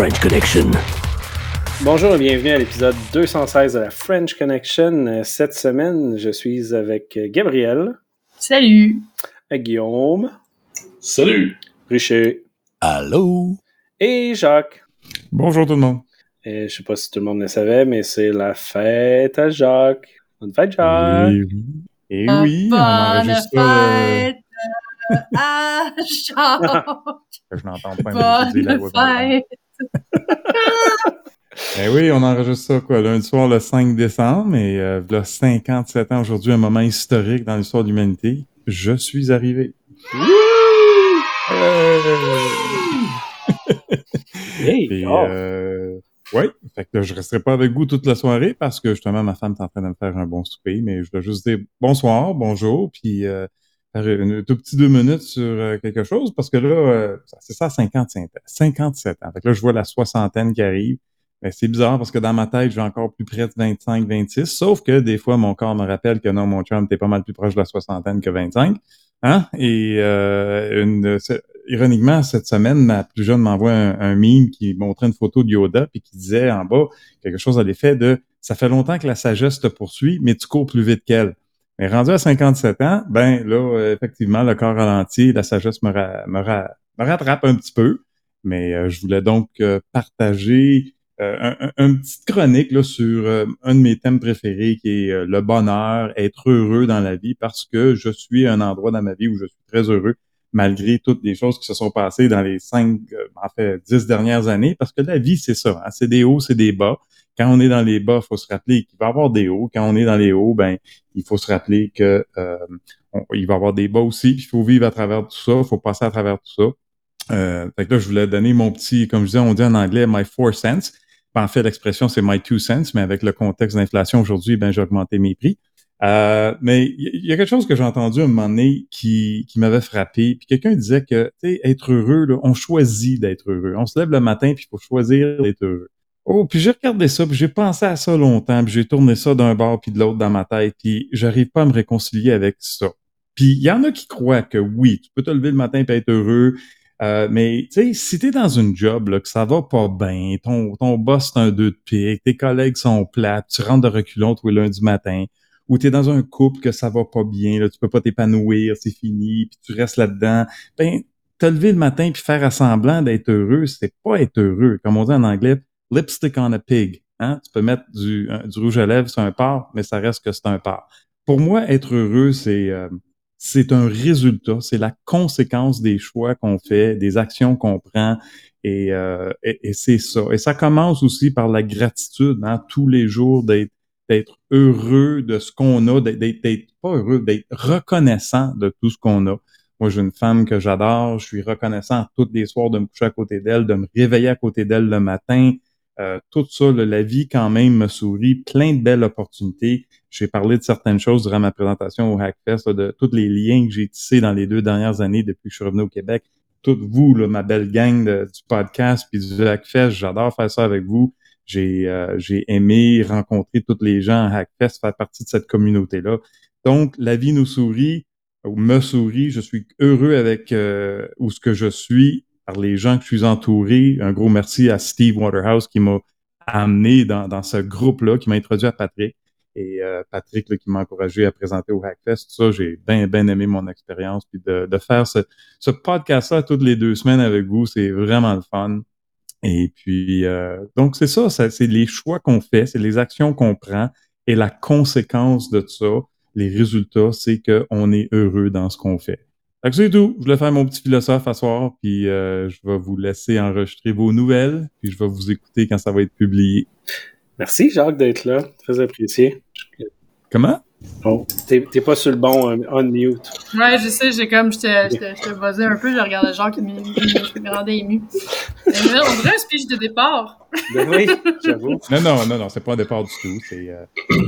French Connection. Bonjour et bienvenue à l'épisode 216 de la French Connection. Cette semaine, je suis avec Gabriel. Salut. Guillaume. Salut. Richer. Allô? Et Jacques. Bonjour tout le monde. Et je sais pas si tout le monde le savait, mais c'est la fête à Jacques. Bonne fête, Jacques. Et oui, Et oui on enregistre ça. fête à Jacques. Je n'entends pas Bonne fête. Eh oui, on enregistre ça quoi, lundi soir le 5 décembre et euh, là, 57 ans aujourd'hui, un moment historique dans l'histoire de l'humanité. Je suis arrivé. Hey, Et, oh. euh, ouais, fait que là, je resterai pas avec vous toute la soirée parce que justement ma femme est en train de me faire un bon souper, mais je dois juste dire bonsoir, bonjour, puis euh, une tout petit deux minutes sur euh, quelque chose parce que là, euh, c'est ça, 55 ans, 57 ans. Fait que là, je vois la soixantaine qui arrive. Mais c'est bizarre parce que dans ma tête, j'ai encore plus près de 25, 26. Sauf que des fois, mon corps me rappelle que non, mon chum, t'es pas mal plus proche de la soixantaine que 25. Hein? Et euh, ironiquement, cette semaine, ma plus jeune m'envoie un, un meme qui montrait une photo de Yoda puis qui disait en bas quelque chose à l'effet de Ça fait longtemps que la sagesse te poursuit, mais tu cours plus vite qu'elle. Mais rendu à 57 ans, ben là, euh, effectivement, le corps ralenti, la sagesse me, ra- me, ra- me rattrape un petit peu. Mais euh, je voulais donc euh, partager un, un- une petite chronique là, sur un de mes thèmes préférés qui est le bonheur, être heureux dans la vie parce que je suis un endroit dans ma vie où je suis très heureux malgré toutes les choses qui se sont passées dans les cinq, en fait, dix dernières années parce que la vie, c'est ça, hein, c'est des hauts, c'est des bas. Quand on est dans les bas, il faut se rappeler qu'il va y avoir des hauts. Quand on est dans les hauts, ben il faut se rappeler que euh, il va y avoir des bas aussi, puis il faut vivre à travers tout ça, il faut passer à travers tout ça. Euh, fait que là, je voulais donner mon petit, comme je disais, on dit en anglais, my four cents. En fait, l'expression, c'est my two cents, mais avec le contexte d'inflation aujourd'hui, ben, j'ai augmenté mes prix. Euh, mais il y, a quelque chose que j'ai entendu un moment donné qui, qui m'avait frappé. Puis quelqu'un disait que, tu sais, être heureux, là, on choisit d'être heureux. On se lève le matin, puis il faut choisir d'être heureux. Oh, puis j'ai regardé ça, puis j'ai pensé à ça longtemps, puis j'ai tourné ça d'un bord puis de l'autre dans ma tête, puis j'arrive pas à me réconcilier avec ça. Puis il y en a qui croient que oui, tu peux te lever le matin et être heureux, euh, mais tu sais, si t'es dans une job là, que ça va pas bien, ton, ton boss c'est un deux de pique, tes collègues sont plates, tu rentres de reculons tous les lundis matin, ou t'es dans un couple que ça va pas bien, là, tu peux pas t'épanouir, c'est fini, puis tu restes là-dedans, ben te lever le matin puis faire assemblant d'être heureux, c'est pas être heureux. Comme on dit en anglais, lipstick on a pig. Hein? Tu peux mettre du, un- du rouge à lèvres sur un porc, mais ça reste que c'est un porc. Pour moi, être heureux, c'est euh, c'est un résultat, c'est la conséquence des choix qu'on fait, des actions qu'on prend, et, euh, et, c'est ça. Et ça commence aussi par la gratitude, hein, tous les jours d'être d'être heureux de ce qu'on a, d'être pas heureux, d'être reconnaissant de tout ce qu'on a. Moi, j'ai une femme que j'adore, je suis reconnaissant tous les soirs de me coucher à côté d'elle, de me réveiller à côté d'elle le matin. Euh, tout ça, la vie quand même me sourit, plein de belles opportunités. J'ai parlé de certaines choses durant ma présentation au Hackfest, là, de tous les liens que j'ai tissés dans les deux dernières années depuis que je suis revenu au Québec. Toutes vous, là, ma belle gang du podcast puis du Hackfest, j'adore faire ça avec vous. J'ai euh, aimé rencontrer tous les gens à Hackfest, faire partie de cette communauté-là. Donc, la vie nous sourit, ou me sourit. Je suis heureux avec euh, où ce que je suis, par les gens que je suis entouré. Un gros merci à Steve Waterhouse qui m'a amené dans, dans ce groupe-là, qui m'a introduit à Patrick. Et euh, Patrick là, qui m'a encouragé à présenter au Hackfest. Tout ça, j'ai bien, bien aimé mon expérience. Puis de, de faire ce, ce podcast-là toutes les deux semaines avec vous, c'est vraiment le fun. Et puis, euh, donc c'est ça, ça c'est les choix qu'on fait, c'est les actions qu'on prend et la conséquence de ça, les résultats, c'est qu'on est heureux dans ce qu'on fait. Que c'est tout. Je voulais faire mon petit philosophe à soir, puis euh, je vais vous laisser enregistrer vos nouvelles, puis je vais vous écouter quand ça va être publié. Merci, Jacques, d'être là. Très apprécié. Comment? Oh, t'es pas sur le bon euh, unmute. Ouais, je sais, j'ai comme, j'étais j'étais- j'étais buzzé un peu, je regardais Jacques qui me rendait ému. Mais on dirait un speech de départ. Ben oui, j'avoue. Non, non, non, non, c'est pas un départ du tout. C'est euh,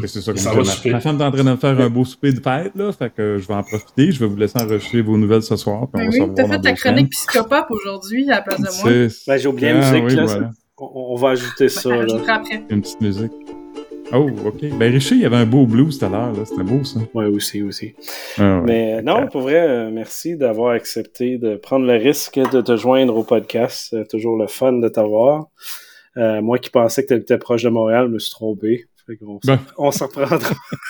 c'est ça. Ça comme va je- souper. ma, ma femme est en train de me faire un beau souper de fête, là, fait que je vais en profiter. Je vais vous laisser enregistrer vos nouvelles ce soir, puis on Ben oui, t'as fait ta chronique semaines. psychopop aujourd'hui à la place de moi. Ben, j'ai oublié la Ah, musique, oui, là. voilà. On, on va ajouter ça, je là. après. une petite musique. Oh, OK. Ben, Richer, il y avait un beau blues tout à l'heure. là. C'était beau, ça. Ouais, aussi, aussi. Ah, ouais. Mais euh, non, pour vrai, euh, merci d'avoir accepté de prendre le risque de te joindre au podcast. C'est toujours le fun de t'avoir. Euh, moi qui pensais que tu étais proche de Montréal, je me suis trompé. Fait Ben. on s'en reprendra.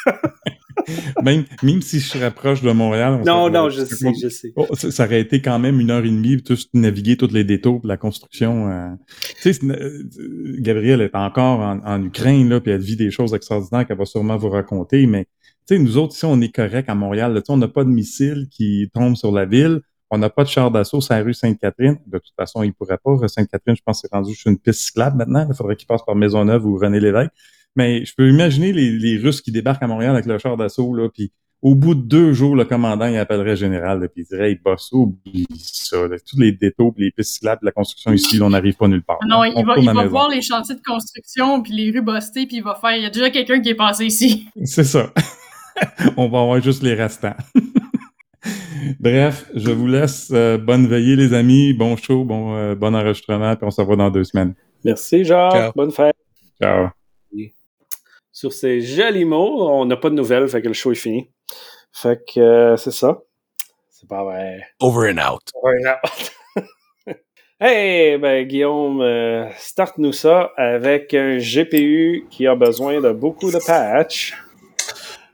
Même, même si je serais proche de Montréal. on Non, non, je sais, comme- je sais. Oh, ça, ça aurait été quand même une heure et demie, tous naviguer tous les détours de la construction. euh. Tu sais, euh, Gabrielle est encore en, Ukraine, là, puis elle vit des choses extraordinaires qu'elle va sûrement vous raconter, mais tu sais, nous autres, ici, on est correct à Montréal. on n'a pas de missiles qui tombent sur la ville. On n'a pas de char d'assaut sur la rue Sainte-Catherine. De toute façon, ils pourraient pas. Sainte-Catherine, je pense, c'est rendu sur une piste cyclable maintenant. Il faudrait qu'ils passent par Maisonneuve ou René Lévesque. Mais je peux imaginer les, les Russes qui débarquent à Montréal avec le char d'assaut, là, puis au bout de deux jours, le commandant, il appellerait le général, puis il dirait, hey, boss, oublie ça, là. tous les détours, puis les pistes cyclables, la construction ici, là, on n'arrive pas nulle part. Non, là. il On va, il voir les chantiers de construction puis les rues bostées puis il va faire. Il y a déjà quelqu'un qui est passé ici. C'est ça. on va avoir juste les restants. Bref, je vous laisse. euh, bonne veillée, les amis. Bon show, bon, euh, bon enregistrement, puis on se revoit dans deux semaines. Merci, Jacques. Ciao. Bonne fête. Ciao. Sur ces jolis mots, on n'a pas de nouvelles, fait que le show est fini. Fait que euh, c'est ça. C'est pas vrai. Over and out. Ouais, non. hey, ben Guillaume, euh, starte-nous ça avec un GPU qui a besoin de beaucoup de patch.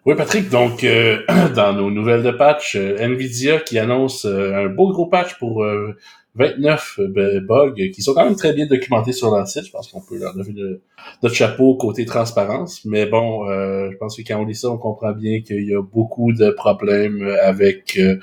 Oui, Patrick, donc euh, dans nos nouvelles de patch, euh, Nvidia qui annonce euh, un beau gros patch pour euh, 29 euh, bugs qui sont quand même très bien documentés sur leur site. Je pense qu'on peut leur le- notre chapeau côté transparence. Mais bon, euh, je pense que quand on lit ça, on comprend bien qu'il y a beaucoup de problèmes avec euh,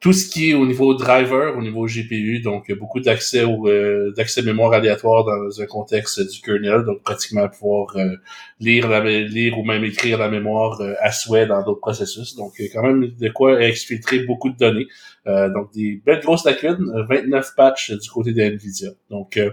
tout ce qui est au niveau driver, au niveau GPU, donc beaucoup d'accès au euh, d'accès mémoire aléatoire dans un contexte du kernel, donc pratiquement pouvoir euh, lire la lire ou même écrire la mémoire euh, à souhait dans d'autres processus. Donc quand même de quoi exfiltrer beaucoup de données. Euh, donc des belles grosses lacunes, euh, 29 patchs du côté de Nvidia. Donc euh,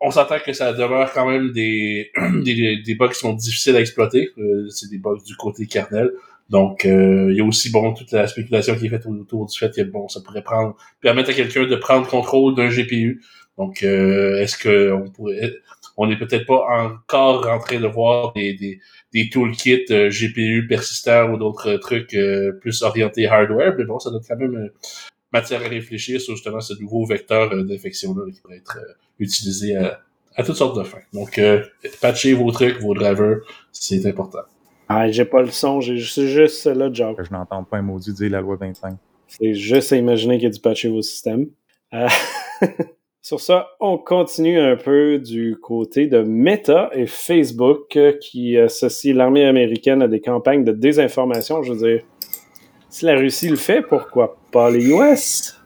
on s'entend que ça demeure quand même des, des, des bugs qui sont difficiles à exploiter. Euh, c'est des bugs du côté kernel. Donc, euh, il y a aussi bon toute la spéculation qui est faite autour du fait que bon, ça pourrait prendre permettre à quelqu'un de prendre contrôle d'un GPU. Donc, euh, est-ce que on pourrait, on n'est peut-être pas encore en train de voir des, des, des toolkits euh, GPU persistants ou d'autres trucs euh, plus orientés hardware, mais bon, ça donne quand même euh, matière à réfléchir sur justement ce nouveau vecteur d'infection-là qui pourrait être utilisé à, à toutes sortes de fins. Donc, patchez vos trucs, vos drivers, c'est important. Ah, j'ai pas le son, j'ai c'est juste celle-là, Jacques. Je n'entends pas un maudit dire la loi 25. C'est juste à imaginer qu'il y a du patcher vos systèmes. Euh, Sur ça, on continue un peu du côté de Meta et Facebook euh, qui associent l'armée américaine à des campagnes de désinformation. Je veux dire, si la Russie le fait, pourquoi pas les US?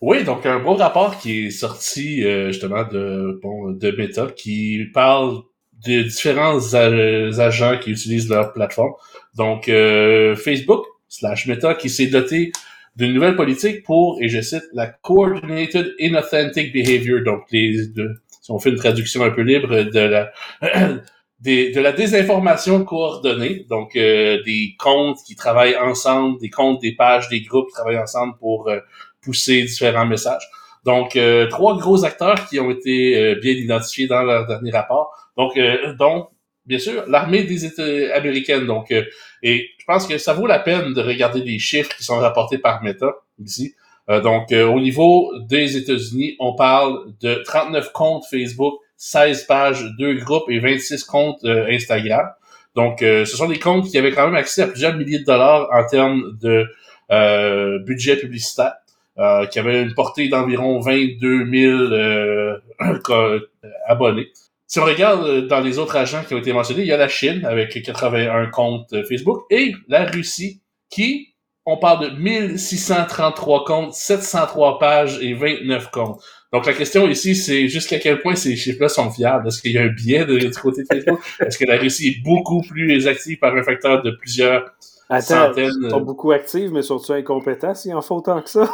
Oui, donc un beau rapport qui est sorti euh, justement de bon de Meta qui parle de différents agents qui utilisent leur plateforme. Donc euh, Facebook slash Meta qui s'est doté d'une nouvelle politique pour, et je cite, la Coordinated Inauthentic Behavior. Donc les de, si on fait une traduction un peu libre de la des- de la désinformation coordonnée, donc euh, des comptes qui travaillent ensemble, des comptes, des pages, des groupes qui travaillent ensemble pour euh, pousser différents messages. Donc, euh, trois gros acteurs qui ont été euh, bien identifiés dans leur dernier rapport. Donc, euh, dont, bien sûr, l'armée des États américaines. Donc, euh, et je pense que ça vaut la peine de regarder les chiffres qui sont rapportés par Meta ici. Euh, donc, au niveau des États-Unis, on parle de 39 comptes Facebook, 16 pages, 2 groupes et 26 comptes Instagram. Donc, euh, ce sont des comptes qui avaient quand même accès à plusieurs milliers de dollars en termes de euh, budget publicitaire euh, qui avait une portée d'environ 22 000 euh, co- abonnés. Si on regarde euh, dans les autres agents qui ont été mentionnés, il y a la Chine avec 81 comptes euh, Facebook et la Russie qui, on parle de 1633 comptes, 703 pages et 29 comptes. Donc la question ici, c'est jusqu'à quel point ces chiffres-là sont fiables? Est-ce qu'il y a un biais de- du côté de Facebook? Est-ce que la Russie est beaucoup plus active par un facteur de plusieurs Attends, centaines? ils sont beaucoup actifs, mais surtout incompétents s'il en faut autant que ça?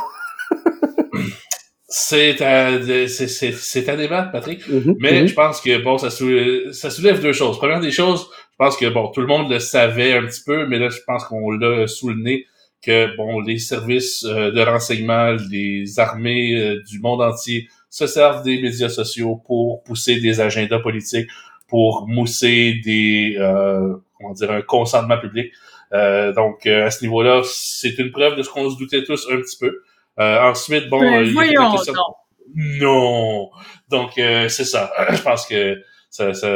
C'est à, c'est- c'est- c'est à débattre, Patrick. Mhm, Mais mhm. je pense que bon, ça soulève, ça soulève deux choses. Première des choses, je pense que bon, tout le monde le savait un petit peu, mais là, je pense qu'on l'a nez que bon, les services euh, de renseignement, les armées euh, du monde entier se servent des médias sociaux pour pousser des agendas politiques, pour mousser des, euh, comment dire, un consentement public. Euh, donc, euh, à ce niveau-là, c'est une preuve de ce qu'on se doutait tous un petit peu. Euh, ensuite, bon, euh, il y a voyons la question- donc. Non. Donc, euh, c'est ça. Je pense que ça, ça,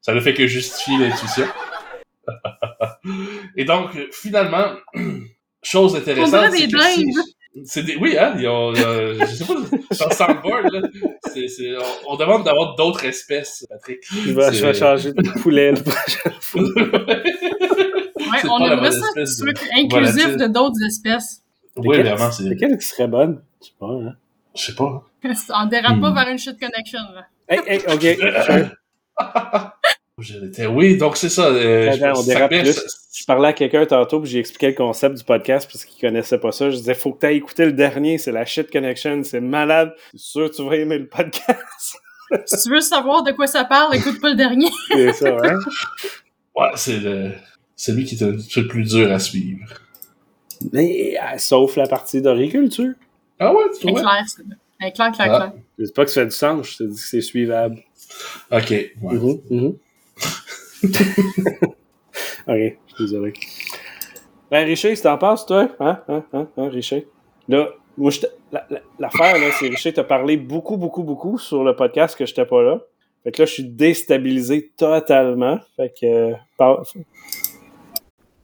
ça ne fait que justifier l'intuition. Et donc, finalement, chose intéressante. C'est des que oui, hein, ils ont, euh, je sais pas, c'est, on, on demande d'avoir d'autres espèces, Patrick. Je vais, je vais changer de poulet le prochain. Ouais, C'est on la aimerait ça inclusif volatile. de d'autres espèces. Oui, vraiment, c'est, Lequel qui serait bonne? Je sais pas, hein. je sais pas. On dérape pas Hmm. vers une shit connection, là. Hey, hey, ok. Oui, donc c'est ça. Euh, je Attends, on ça plus. Je parlais à quelqu'un tantôt, puis j'ai expliqué le concept du podcast parce qu'il connaissait pas ça. Je disais, faut que tu aies écouté le dernier, c'est la shit connection, c'est malade. C'est sûr que tu vas aimer le podcast. Si tu veux savoir de quoi ça parle, écoute pas le dernier. c'est ça, hein? Ouais, c'est le, celui qui est un petit peu plus dur à suivre. Mais, euh, sauf la partie d'horiculture. Ah ouais, tu vois? clair, c'est c'est clair, clair, Ah. clair. Je dis pas que ça fait du sens, je te dis que c'est suivable. Ok, ouais. Mhm, mhm. ok, je suis désolé. Ben, Richer, si t'en passes, toi? Hein, hein, hein, hein, Richer? Là, moi, je la- la- l'affaire, là, c'est Richer t'a parlé beaucoup, beaucoup, beaucoup sur le podcast que j'étais pas là. Fait que là, je suis déstabilisé totalement. Fait que... euh, par-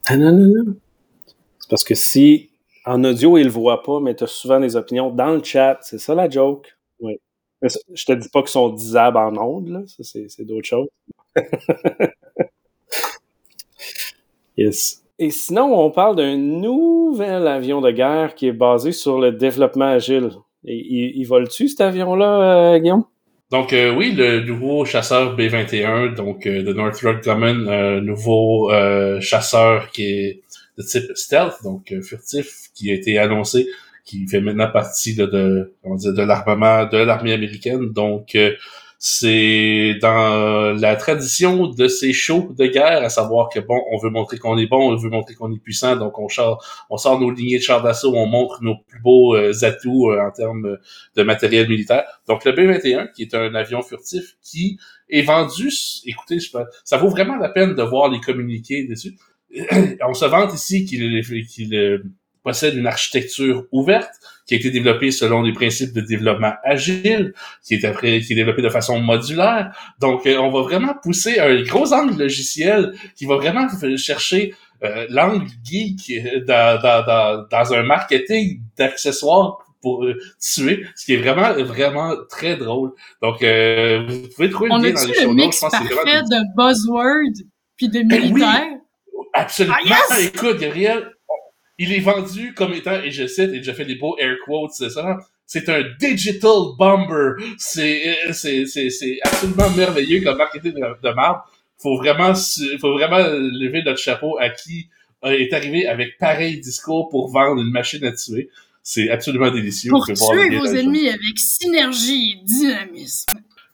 Ah non, non, non. Parce que si, en audio, il le voit pas, mais t'as souvent des opinions dans le chat, c'est ça la joke? Oui. Mais je te dis pas qu'ils sont disables en ondes, là. Ça, c'est, c'est d'autres choses. yes. Et sinon, on parle d'un nouvel avion de guerre qui est basé sur le développement agile. Et, il, il vole-tu, cet avion-là, euh, Guillaume? Donc euh, oui, le nouveau chasseur B-21, donc euh, de Northrop Grumman, euh, nouveau euh, chasseur qui est de type stealth, donc euh, furtif, qui a été annoncé, qui fait maintenant partie là, de, on de l'armement de l'armée américaine. Donc euh, c'est dans la tradition de ces shows de guerre, à savoir que bon, on veut montrer qu'on est bon, on veut montrer qu'on est puissant, donc on sort, on sort nos lignées de chars d'assaut, on montre nos plus beaux euh, atouts euh, en termes de matériel militaire. Donc le B-21, qui est un avion furtif qui est vendu, écoutez, je ça vaut vraiment la peine de voir les communiqués dessus. On se vante ici qu'il possède une architecture ouverte qui a été développée selon des principes de développement agile, qui est après qui est développé de façon modulaire. Donc euh, on va vraiment pousser un gros angle logiciel qui va vraiment chercher euh, l'angle geek euh, dans, dans, dans, dans un marketing d'accessoires pour euh, tuer, ce qui est vraiment, vraiment très drôle. Donc, euh, vous pouvez trouver le On lien dans les le show notes. mix Je pense que c'est parfait de buzzword puis de Ben oui. Absolument. Ah, yes! Écoute, Gabriel, il est vendu comme étant, et je cite, et je fais des beaux air quotes, c'est ça. C'est un digital bomber. C'est, euh, c'est, c'est, c'est absolument merveilleux comme marketing de, de marde. Faut vraiment, faut vraiment lever notre chapeau à qui euh, est arrivé avec pareil discours pour vendre une machine à tuer. C'est absolument délicieux. Pour tuer vos ennemis avec synergie et dynamisme.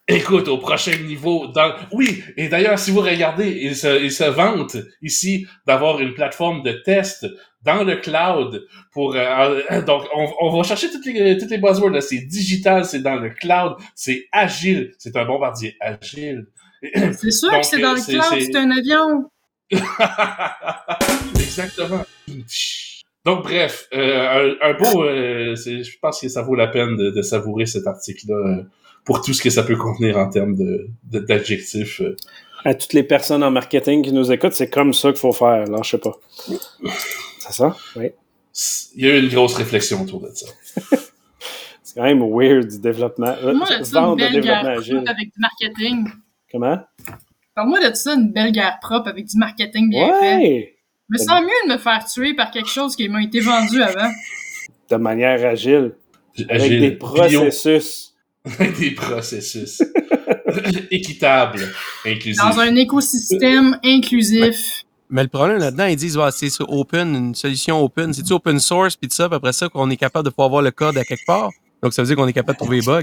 Écoute, au prochain niveau, dans... oui, et d'ailleurs, si vous regardez, ils se, ils se vantent ici d'avoir une plateforme de test dans le cloud pour... euh, euh, donc, on, on va chercher toutes les, toutes les buzzwords, là. C'est digital, c'est dans le cloud, c'est agile, c'est un bombardier agile. C'est sûr Donc, que c'est dans le c'est- cloud, c'est- un avion. Exactement. Donc, bref, euh, un, un beau... euh, je pense que ça vaut la peine de, de savourer cet article-là euh, pour tout ce que ça peut contenir en termes de, de- d'adjectifs. euh. À toutes les personnes en marketing qui nous écoutent, c'est comme ça qu'il faut faire, là, je sais pas. C'est ça? Oui. Il y a eu une grosse réflexion autour de ça. C'est quand même weird du développement. euh, Parle-moi de ça, une belle développement guerre agile. propre avec du marketing. Comment? Parle-moi de ça, une belle guerre propre avec du marketing bien fait. Ouais! Je me sens mieux de me faire tuer par quelque chose qui m'a été vendu avant. De manière agile. Avec Agile, des bio, processus. avec des processus. Équitable, inclusif. Dans un écosystème inclusif. Mais le problème là-dedans, ils disent, ouais, c'est sur open, une solution open. C'est-tu open source, puis tout ça, puis après ça, qu'on est capable de pouvoir voir le code à quelque part? Donc, ça veut dire qu'on est capable de trouver les bugs.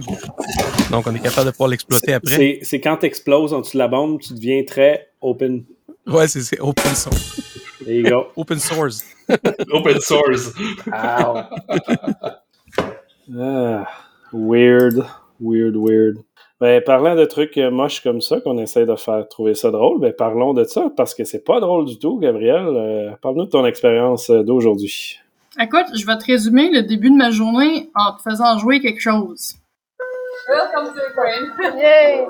Donc, on est capable de pouvoir l'exploiter après. C'est c'est quand tu exploses en dessous de la bombe, tu deviens très open. Ouais, c'est c'est open source. There you go. Open source. Open source. Ow. ah, weird. Weird, weird. Ben, parlant de trucs euh, moches comme ça, qu'on essaie de faire trouver ça drôle, ben, parlons de ça, parce que c'est pas drôle du tout, Gabriel. Euh, Parle-nous de ton expérience euh, d'aujourd'hui. Écoute, je vais te résumer le début de ma journée en te faisant jouer quelque chose. Welcome to Ukraine. Yay!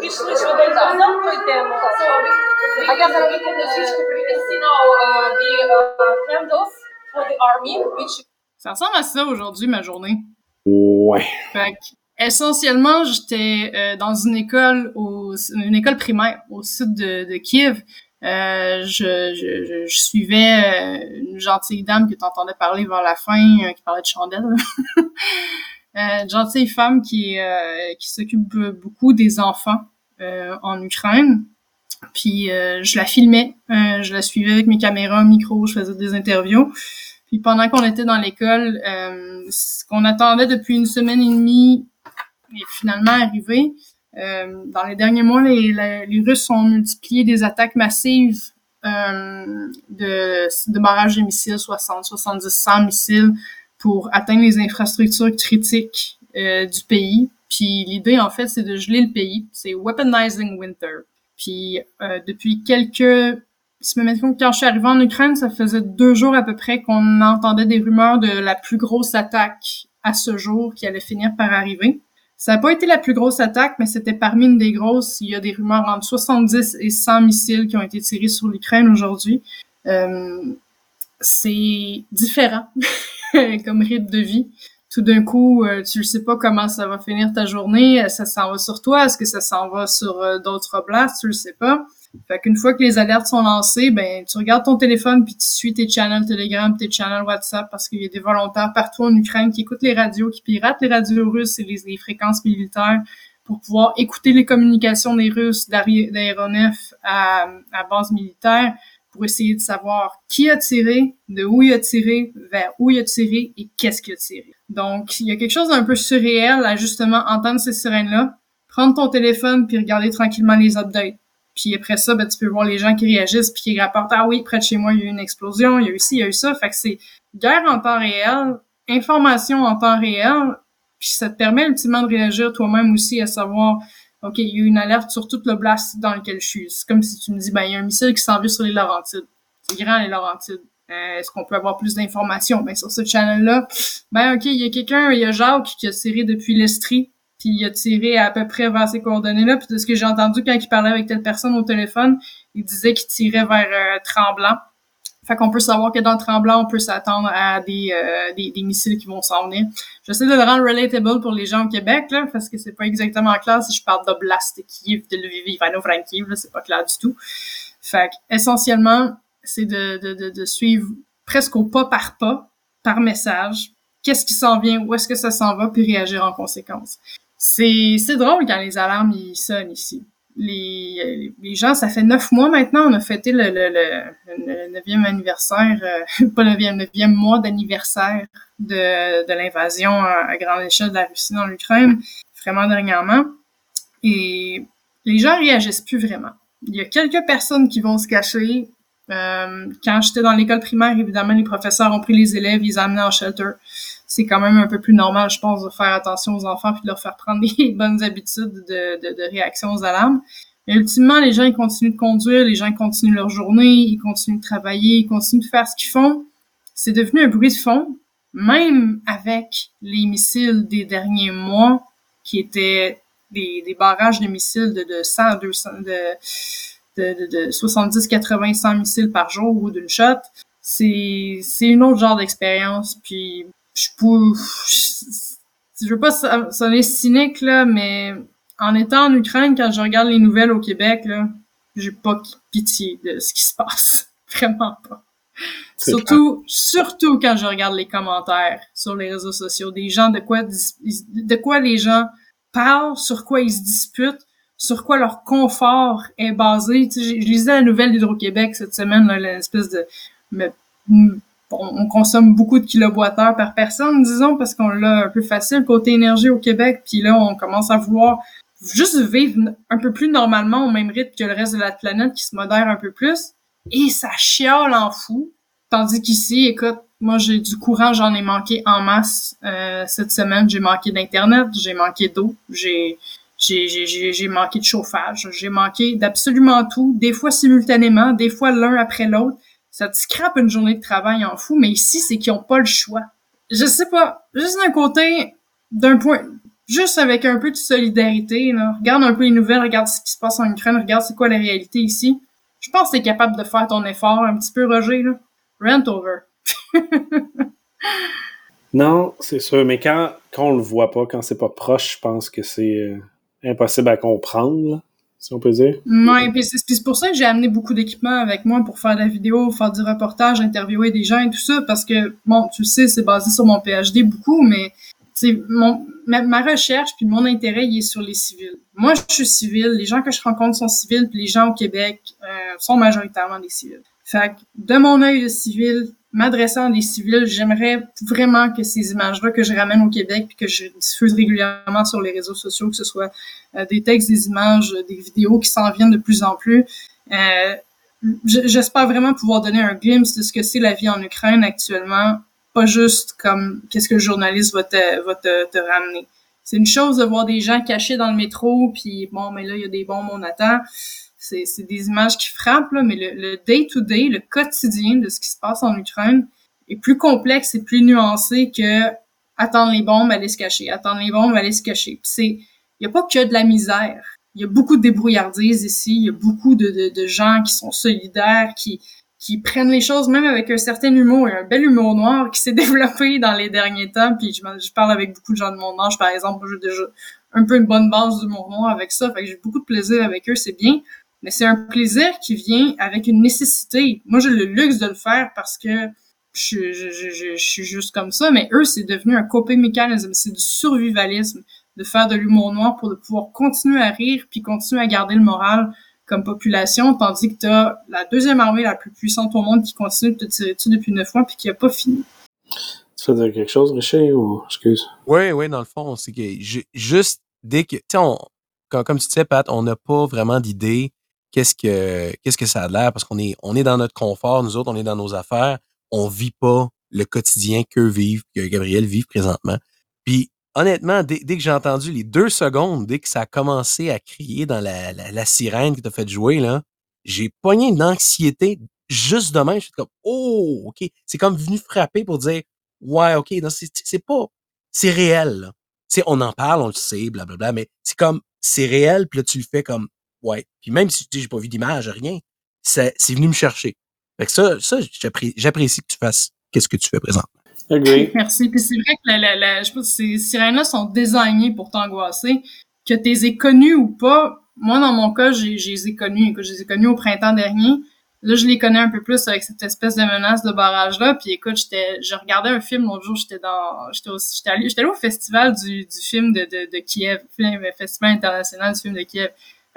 Пішли швиденько замку йдемо. А я зараз викладу свічку You know, uh, the uh, candles for the army, which ça ressemble à ça aujourd'hui, ma journée. Ouais. Fait que, essentiellement, j'étais euh, dans une école, au, une école primaire au sud de, de Kiev. Euh, je, je, je, je suivais euh, une gentille dame que tu entendais parler vers la fin, euh, qui parlait de chandelle. Euh, une gentille femme qui, euh, qui s'occupe beaucoup des enfants euh, en Ukraine. Puis je la filmais, je la suivais avec mes caméras, micro, je faisais des interviews. Puis pendant qu'on était dans l'école, ce qu'on attendait depuis une semaine et demie est finalement arrivé. Euh, dans les derniers mois, les, Russes ont multiplié des attaques massives euh, de, de barrages de missiles, 60, 70, 100 missiles pour atteindre les infrastructures critiques euh, du pays. Puis l'idée, en fait, c'est de geler le pays. C'est Weaponizing Winter. Puis euh, depuis quelques semaines, quand je suis arrivée en Ukraine, ça faisait deux jours à peu près qu'on entendait des rumeurs de la plus grosse attaque à ce jour qui allait finir par arriver. Ça n'a pas été la plus grosse attaque, mais c'était parmi une des grosses. Il y a des rumeurs entre 70 et 100 missiles qui ont été tirés sur l'Ukraine aujourd'hui. Euh, c'est différent comme rythme de vie. Tout d'un coup, euh, tu ne sais pas comment ça va finir ta journée. Ça s'en va sur toi? Est-ce que ça s'en va sur euh, d'autres places? Tu le sais pas. Fait qu'une fois que les alertes sont lancées, ben tu regardes ton téléphone puis tu suis tes channels Telegram, tes channels WhatsApp parce qu'il y a des volontaires partout en Ukraine qui écoutent les radios, qui piratent les radios russes et les, fréquences militaires pour pouvoir écouter les communications des Russes d'aéronefs à, à base militaire pour essayer de savoir qui a tiré, de où il a tiré, vers où il a tiré et qu'est-ce qu'il a tiré. Donc, il y a quelque chose d'un peu surréel à justement entendre ces sirènes-là, prendre ton téléphone puis regarder tranquillement les updates puis après ça, ben, tu peux voir les gens qui réagissent puis qui rapportent Ah oui, près de chez moi, il y a eu une explosion, il y a eu ci, il y a eu ça. Fait que c'est guerre en temps réel, information en temps réel, puis ça te permet ultimement de réagir toi-même aussi à savoir OK, il y a eu une alerte sur tout le blast dans lequel je suis. C'est comme si tu me dis ben il y a un missile qui s'en vient sur les Laurentides. C'est grand les Laurentides. Euh, Est-ce qu'on peut avoir plus d'informations? Ben sur ce channel-là, ben OK, il y a quelqu'un, il y a Jacques qui a tiré depuis l'Estrie il a tiré à peu près vers ces coordonnées-là. Puis de ce que j'ai entendu quand il parlait avec telle personne au téléphone, il disait qu'il tirait vers euh, Tremblant. Fait qu'on peut savoir que dans Tremblant, on peut s'attendre à des, euh, des, missiles qui vont s'en venir. J'essaie de le rendre relatable pour les gens au Québec, là, parce que c'est pas exactement clair si je parle d'Oblast, de Kiev, de Lviv, Ivano-Frankiev, c'est pas clair du tout. Fait essentiellement, c'est de suivre presque au pas par pas, par message, qu'est-ce qui s'en vient, où est-ce que ça s'en va, puis réagir en conséquence. C'est, c'est drôle quand les alarmes ils sonnent ici. Les, les gens, ça fait neuf mois maintenant, on a fêté le, le, le, neuvième anniversaire, euh, pas le neuvième, neuvième mois d'anniversaire de, l'invasion à, grande échelle de la Russie dans l'Ukraine, vraiment dernièrement. Et les gens réagissent plus vraiment. Il y a quelques personnes qui vont se cacher. Euh, quand j'étais dans l'école primaire, évidemment, les professeurs ont pris les élèves, ils les amenaient en shelter c'est quand même un peu plus normal, je pense, de faire attention aux enfants puis de leur faire prendre des bonnes habitudes de, de, de réaction aux alarmes. Mais ultimement, les gens, ils continuent de conduire, les gens continuent leur journée, ils continuent de travailler, ils continuent de faire ce qu'ils font. C'est devenu un bruit de fond, même avec les missiles des derniers mois, qui étaient des, des barrages de missiles de, de 100, 200, de, de, de, de 70, 80, 100 missiles par jour ou d'une shot. C'est, c'est une autre genre d'expérience. Puis je peux, je, veux pas sonner cynique, là, mais en étant en Ukraine, quand je regarde les nouvelles au Québec, là, j'ai pas pitié de ce qui se passe. Vraiment pas. Surtout, surtout quand je regarde les commentaires sur les réseaux sociaux, des gens de quoi, de quoi les gens parlent, sur quoi ils se disputent, sur quoi leur confort est basé. Tu sais, je lisais la nouvelle d'Hydro-Québec cette semaine, l'espèce de on, consomme beaucoup de kilowattheures par personne, disons, parce qu'on l'a un peu facile côté énergie au Québec, puis là, on commence à vouloir juste vivre un peu plus normalement au même rythme que le reste de la planète qui se modère un peu plus. Et ça chiale en fou. Tandis qu'ici, écoute, moi j'ai du courant, j'en ai manqué en masse euh, cette semaine. J'ai manqué d'internet, j'ai manqué d'eau, j'ai j'ai manqué de chauffage, j'ai manqué d'absolument tout, des fois simultanément, des fois l'un après l'autre. Ça te scrape une journée de travail en fou, mais ici c'est qu'ils ont pas le choix. Je sais pas, juste d'un côté, d'un point, juste avec un peu de solidarité, là. regarde un peu les nouvelles, regarde ce qui se passe en Ukraine, regarde c'est quoi la réalité ici. Je pense que t'es capable de faire ton effort un petit peu, Roger, là. Rent over. Non, c'est sûr, mais quand, quand on le voit pas, quand c'est pas proche, je pense que c'est euh, impossible à comprendre, si on peut puis c'est pour ça que j'ai amené beaucoup d'équipements avec moi pour faire de la vidéo, faire du reportage, interviewer des gens et tout ça, parce que, bon, tu sais, c'est basé sur mon PhD beaucoup, mais mon ma, recherche puis mon intérêt il est sur les civils. Moi, je suis civil, les gens que je rencontre sont civils, puis les gens au Québec euh, sont majoritairement des civils. Fait que de mon œil de civil, m'adressant à des civils, j'aimerais vraiment que ces images-là que je ramène au Québec puis que je diffuse régulièrement sur les réseaux sociaux, que ce soit euh, des textes, des images, euh, des vidéos qui s'en viennent de plus en plus. Euh, J'espère vraiment pouvoir donner un glimpse de ce que c'est la vie en Ukraine actuellement, pas juste comme qu'est-ce que le journaliste va te, va te, te ramener. C'est une chose de voir des gens cachés dans le métro, puis bon, mais là, il y a des bombes, on attend. C'est des images qui frappent, là, mais le day-to-day, le quotidien de ce qui se passe en Ukraine est plus complexe et plus nuancé que attendre les bombes, aller se cacher, attendre les bombes, aller se cacher. C'est, il y a pas que de la misère. Il y a beaucoup de débrouillardise ici. Il y a beaucoup de, de, de gens qui sont solidaires, qui, qui prennent les choses même avec un certain humour un bel humour noir qui s'est développé dans les derniers temps. Puis je, je parle avec beaucoup de gens de mon âge, par exemple. J'ai déjà un peu une bonne base d'humour noir avec ça. Fait que j'ai beaucoup de plaisir avec eux, c'est bien. Mais c'est un plaisir qui vient avec une nécessité. Moi, j'ai le luxe de le faire parce que je, je, je, je, je suis juste comme ça. Mais eux, c'est devenu un coping mécanisme. C'est du survivalisme de faire de l'humour noir pour de pouvoir continuer à rire puis continuer à garder le moral comme population, tandis que t'as la deuxième armée la plus puissante au monde qui continue de te tirer dessus depuis neuf mois puis qui a pas fini. Tu veux dire quelque chose, Richer, ou excuse? Oui, oui, dans le fond, c'est que ju- juste dès que, tu sais, comme tu disais, Pat, on n'a pas vraiment d'idée qu'est-ce que qu'est-ce que ça a l'air? Parce qu'on est on est dans notre confort, nous autres, on est dans nos affaires, on vit pas le quotidien qu'eux vivent, que Gabriel vit présentement. Puis honnêtement, dès, dès que j'ai entendu les deux secondes, dès que ça a commencé à crier dans la, la, la sirène que t'as fait jouer là, j'ai pogné une anxiété juste demain. Je suis comme oh ok, c'est comme venu frapper pour dire ouais ok, non, c'est c'est pas c'est réel. Là. Tu sais, on en parle, on le sait, blablabla, mais c'est comme, c'est réel, puis là, tu le fais comme, ouais. Puis même si tu sais, j'ai pas vu d'image, rien, c'est c'est venu me chercher. Fait que ça, ça j'appré- j'apprécie que tu fasses qu'est-ce que tu fais présentement. Agree. Merci. Puis c'est vrai que la, la, la- je pense que ces sirènes-là sont désignées pour t'angoisser. Que tu les aies connues ou pas, moi, dans mon cas, j'ai, je les ai connues. Écoute, je les ai connues au printemps dernier. Là, je les connais un peu plus avec cette espèce de menace de barrage-là. Puis écoute, j'étais, je regardais un film l'autre jour, j'étais dans, j'étais au, j'étais allé, j'étais allé au festival du, du film de, de, de Kiev, film, festival international du film de Kiev.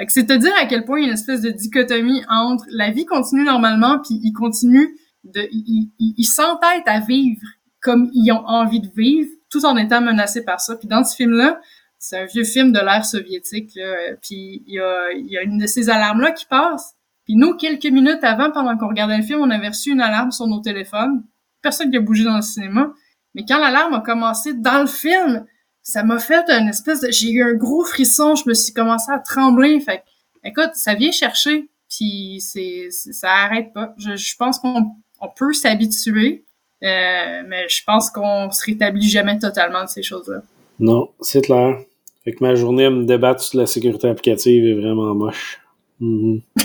C'est te dire à quel point il y a une espèce de dichotomie entre la vie continue normalement, puis ils continuent de, ils, s'entêtent à vivre comme ils ont envie de vivre, tout en étant menacés par ça. Puis dans ce film-là, c'est un vieux film de l'ère soviétique, là, euh, puis il y a, il y a une de ces alarmes-là qui passe. Puis nous, quelques minutes avant, pendant qu'on regardait le film, on avait reçu une alarme sur nos téléphones. Personne qui a bougé dans le cinéma. Mais quand l'alarme a commencé dans le film, ça m'a fait une espèce de... J'ai eu un gros frisson, je me suis commencé à trembler. Fait que, écoute, ça vient chercher, puis c'est, c'est- ça arrête pas. Je, je pense qu'on on peut s'habituer, euh, mais je pense qu'on se rétablit jamais totalement de ces choses-là. Non, c'est clair. Fait que ma journée à me débattre sur la sécurité applicative est vraiment moche. Mhm.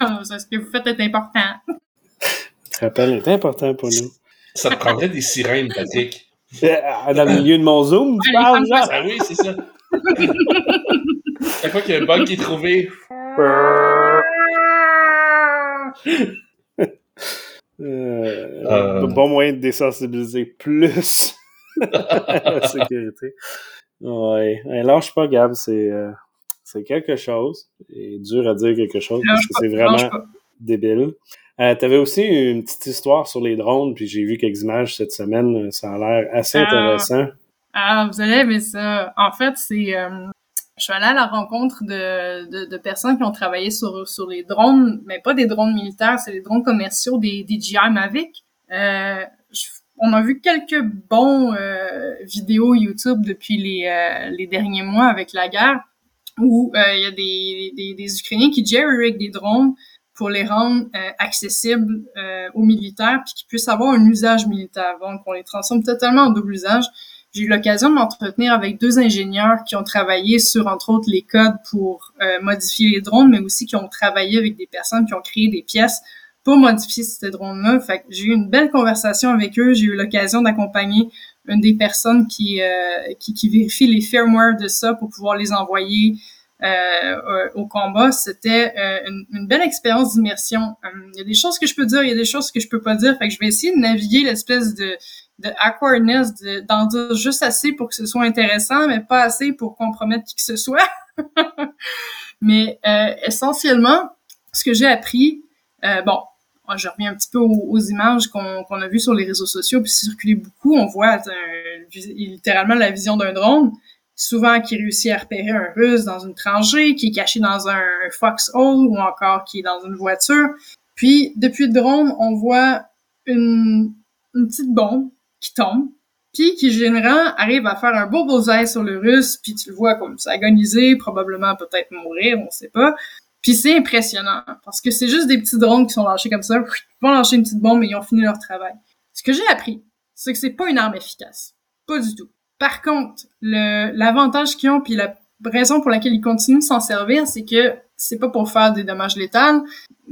non, ce que vous faites est important. Ce rappel est important pour nous. Ça te prendrait des sirènes, Patrick. Euh, Dans le milieu de mon Zoom, tu Ouais, parles, genre? Ah oui, c'est ça. Chaque fois qu'il y a un bug qui est trouvé, Euh, Euh. Bon moyen de désensibiliser plus la sécurité. Ouais. Lâche pas, Gab, c'est euh, c'est quelque chose. Et dur à dire quelque chose parce que c'est vraiment débile. Euh, T'avais aussi une petite histoire sur les drones, puis j'ai vu quelques images cette semaine. Ça a l'air assez Ah. intéressant. Ah, vous allez aimer ça. En fait, c'est... euh, je suis allée à la rencontre de, de, de personnes qui ont travaillé sur, sur les drones, mais pas des drones militaires, c'est les drones commerciaux des DJI Mavic. Euh, je- on a vu quelques bons euh, vidéos YouTube depuis les, euh, les derniers mois avec la guerre, où euh, il y a des, des, des Ukrainiens qui jerry-rig des drones pour les rendre euh, accessibles euh, aux militaires, puis qu'ils puissent avoir un usage militaire. Donc, on les transforme totalement en double usage. J'ai eu l'occasion de m'entretenir avec deux ingénieurs qui ont travaillé sur, entre autres, les codes pour euh, modifier les drones, mais aussi qui ont travaillé avec des personnes qui ont créé des pièces pour modifier ces drones-là. Fait j'ai eu une belle conversation avec eux. J'ai eu l'occasion d'accompagner une des personnes qui, euh, qui, qui vérifie les firmware de ça pour pouvoir les envoyer au combat. C'était euh, une, une belle expérience d'immersion. Hum, Il y a des choses que je peux dire, il y a des choses que je peux pas dire. Fait que je vais essayer de naviguer l'espèce de de awkwardness, de- d'en dire juste assez pour que ce soit intéressant, mais pas assez pour compromettre qui que ce soit. mais euh, essentiellement, ce que j'ai appris, euh, bon, je reviens un petit peu aux, aux images qu'on a vues sur les réseaux sociaux, puis circuler beaucoup. On voit littéralement la vision d'un drone, souvent qui réussit à repérer un russe dans une tranchée, qui est caché dans un foxhole ou encore qui est dans une voiture. Puis, depuis le drone, on voit une, petite bombe qui tombe, puis qui généralement arrive à faire un beau bullseye sur le russe, puis tu le vois comme s'agoniser, probablement peut-être mourir, on sait pas. Puis c'est impressionnant, parce que c'est juste des petits drones qui sont lâchés comme ça, ils vont lâcher une petite bombe et ils ont fini leur travail. Ce que j'ai appris, c'est que c'est pas une arme efficace. Pas du tout. Par contre, l'avantage qu'ils ont, puis la raison pour laquelle ils continuent de s'en servir, c'est que c'est pas pour faire des dommages létals,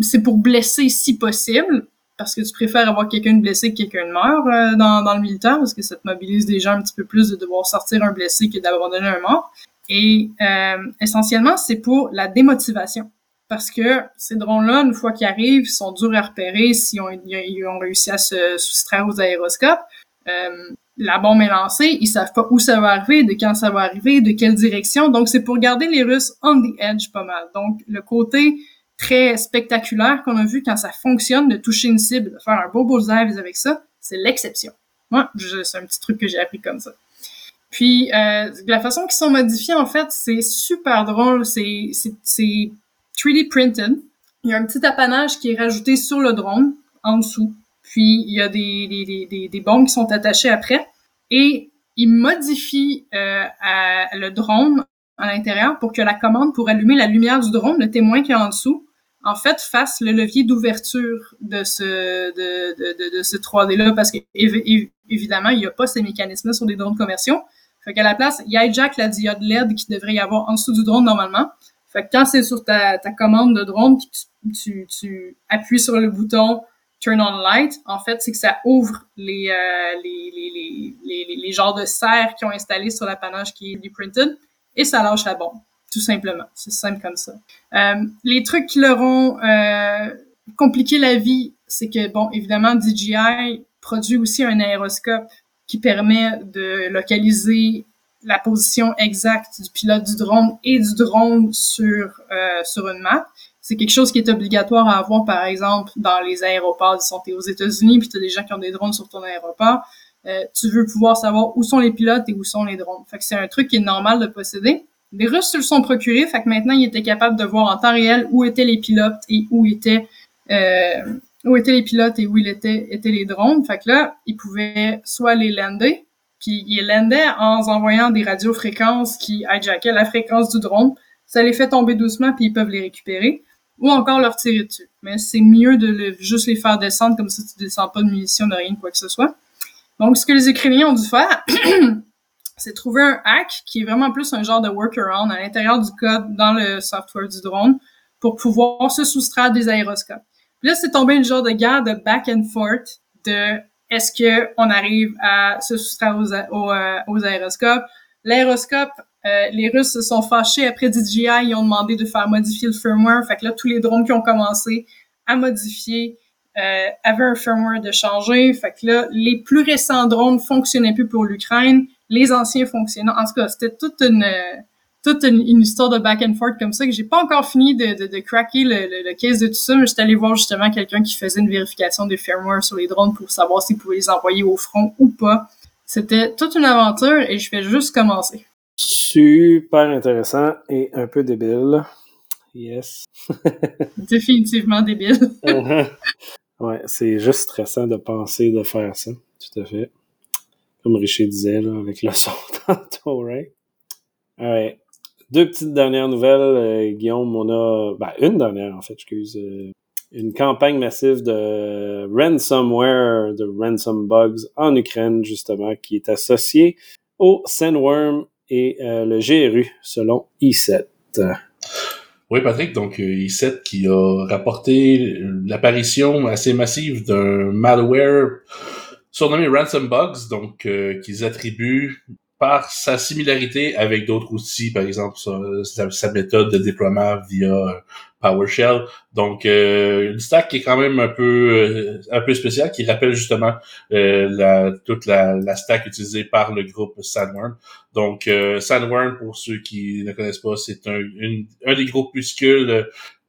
c'est pour blesser si possible, parce que tu préfères avoir quelqu'un de blessé que quelqu'un de mort euh, dans, dans le militaire, parce que ça te mobilise déjà un petit peu plus de devoir sortir un blessé que d'abandonner un mort. Et euh, essentiellement, c'est pour la démotivation. Parce que ces drones-là, une fois qu'ils arrivent, ils sont durs à repérer si on, ils ont réussi à se soustraire aux aéroscopes. Euh, la bombe est lancée, ils savent pas où ça va arriver, de quand ça va arriver, de quelle direction. Donc, c'est pour garder les Russes on the edge pas mal. Donc, le côté très spectaculaire qu'on a vu quand ça fonctionne, de toucher une cible, de faire un beau bullseye avec ça, c'est l'exception. Moi, c'est un petit truc que j'ai appris comme ça. Puis, euh, la façon qu'ils sont modifiés, en fait, c'est super drôle. C'est 3D printed. Il y a un petit apanage qui est rajouté sur le drone, en dessous. Puis, il y a des, des, des, des, bombes qui sont attachées après. Et il modifie euh, le drone à l'intérieur pour que la commande pour allumer la lumière du drone, le témoin qui est en dessous, en fait, fasse le levier d'ouverture de ce de, de, de, ce 3D-là, parce que évi- évi- évidemment, il n'y a pas ces mécanismes sur des drones commerciaux. Fait qu'à la place, il hijack la diode LED qui devrait y avoir en dessous du drone normalement. Fait que quand c'est sur ta, ta commande de drone, puis tu, tu appuies sur le bouton Turn on light, en fait, c'est que ça ouvre les, euh, les, les, les, les, genres de serres qui ont installé sur l'apanage qui est 3D printed et ça lâche la bombe, tout simplement. C'est simple comme ça. Euh, les trucs qui leur ont euh, compliqué la vie, c'est que, bon, évidemment, DJI produit aussi un aéroscope qui permet de localiser la position exacte du pilote du drone et du drone sur, euh, sur une map. C'est quelque chose qui est obligatoire à avoir, par exemple, dans les aéroports. Disons, t'es aux États-Unis, puis t'as des gens qui ont des drones sur ton aéroport. Euh, tu veux pouvoir savoir où sont les pilotes et où sont les drones. Fait que c'est un truc qui est normal de posséder. Les Russes se le sont procurés, fait que maintenant, ils étaient capables de voir en temps réel où étaient les pilotes et où étaient, euh, où étaient les pilotes et où ils étaient, étaient les drones. Fait que là, ils pouvaient soit les lander, puis ils landaient en envoyant des radiofréquences qui hijackaient la fréquence du drone. Ça les fait tomber doucement, puis ils peuvent les récupérer. Ou encore leur tirer dessus. Mais c'est mieux de juste les faire descendre, comme ça tu descends pas de munitions, de rien, quoi que ce soit. Donc, ce que les Ukrainiens ont dû faire, c'est trouver un hack qui est vraiment plus un genre de workaround à l'intérieur du code dans le software du drone pour pouvoir se soustraire des aéroscopes. Puis là, c'est tombé une genre de guerre de back and forth de est-ce que on arrive à se soustraire aux, euh, aux aéroscopes. L'aéroscope, euh, les Russes se sont fâchés après DJI, ils ont demandé de faire modifier le firmware. Fait que là, tous les drones qui ont commencé à modifier euh, avaient un firmware de changer. Fait que là, les plus récents drones fonctionnaient plus pour l'Ukraine, les anciens fonctionnaient. En tout cas, c'était toute une toute une, histoire de back and forth comme ça que j'ai pas encore fini de, de, de craquer le, le, le case de tout ça, mais j'étais allé voir justement quelqu'un qui faisait une vérification des firmware sur les drones pour savoir s'il pouvait les envoyer au front ou pas. C'était toute une aventure et je vais juste commencer. Super intéressant et un peu débile. Yes. Définitivement débile. Ouais, c'est juste stressant de penser de faire ça. Tout à fait. Comme Richer disait, là, avec le son tantôt, right? Alright. Deux petites dernières nouvelles, euh, Guillaume. On a, ben, une dernière, en fait, excuse. euh, une campagne massive de ransomware, de ransom bugs en Ukraine, justement, qui est associée au Sandworm et euh, le GRU, selon I7. Oui, Patrick, donc euh, I7 qui a rapporté l'apparition assez massive d'un malware surnommé Ransom Bugs, donc euh, qu'ils attribuent par sa similarité avec d'autres outils, par exemple sa, sa- méthode de déploiement via euh, PowerShell. Donc euh, une stack qui est quand même un peu euh, un peu spéciale, qui rappelle justement euh, la, toute la, la stack utilisée par le groupe Sandworm. Donc euh, Sandworm, pour ceux qui ne connaissent pas, c'est un, une- un des groupuscules euh,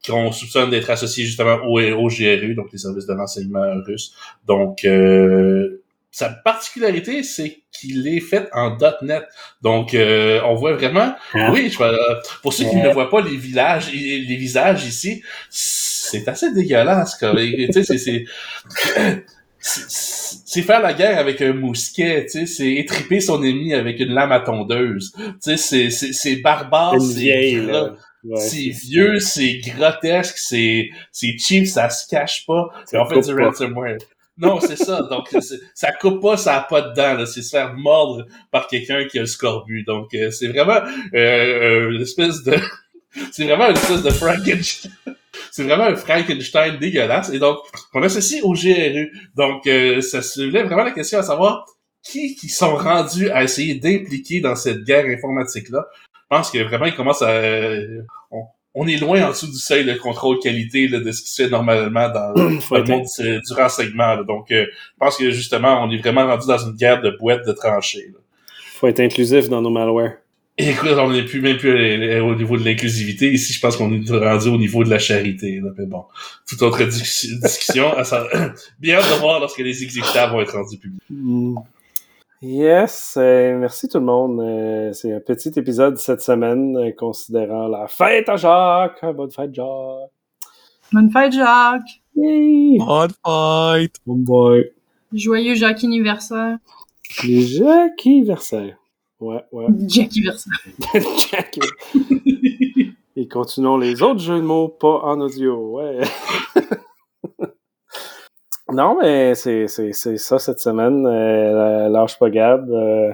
qu'on soupçonne d'être associé justement au, au GRU, donc les services de renseignement russes. Donc, euh, sa particularité, c'est qu'il est fait en .NET. Donc, euh, on voit vraiment... Hein? Oui, je, euh, pour ceux qui ne voient pas les villages, les visages ici, c'est assez dégueulasse. Tu sais, c'est... c'est- faire la guerre avec un mousquet, tu sais, c'est étriper son ennemi avec une lame à tondeuse. Tu sais, c'est- barbare, c'est. Ouais, vieux, c'est grotesque, c'est c'est cheap, ça se cache pas. Ça on fait du ransomware. Non, c'est ça. Donc ça coupe pas, ça a pas de dents. C'est se faire mordre par quelqu'un qui a le scorbut. Donc euh, c'est vraiment euh, une espèce de c'est vraiment une espèce de Frankenstein. C'est vraiment un Frankenstein dégueulasse. Et donc, on associe au GRU. Donc, euh, ça soulève vraiment la question à savoir qui qui sont rendus à essayer d'impliquer dans cette guerre informatique-là. Je pense que vraiment, ils commencent à... euh, on, est loin en dessous du seuil de contrôle qualité là, de ce qui se fait normalement dans, le monde du, du renseignement. là. Donc, euh, je pense que justement, on est vraiment rendu dans une guerre de boîtes de tranchées. là. faut être inclusif dans nos malwares. Et écoute, on n'est plus même plus euh, au niveau de l'inclusivité. Ici, je pense qu'on est rendu au niveau de la charité. Là. Mais bon, toute autre dis- discussion. à ça- Bien hâte de voir lorsque les exécutables vont être rendus publics. Mm. Yes, euh, merci tout le monde. Euh, c'est un petit épisode cette semaine euh, considérant la fête à Jacques. Bonne fête, Jacques. Bonne fête, Jacques. Yay! Hot fight! Bon boy. Joyeux Jacques anniversaire. Les Jacques anniversaire. Ouais, ouais. Jacques anniversaire. Jacques. Et continuons les autres jeux de mots, pas en audio. Ouais. non, mais c'est, c'est, c'est ça cette semaine. Euh, lâche pas Gab. Euh,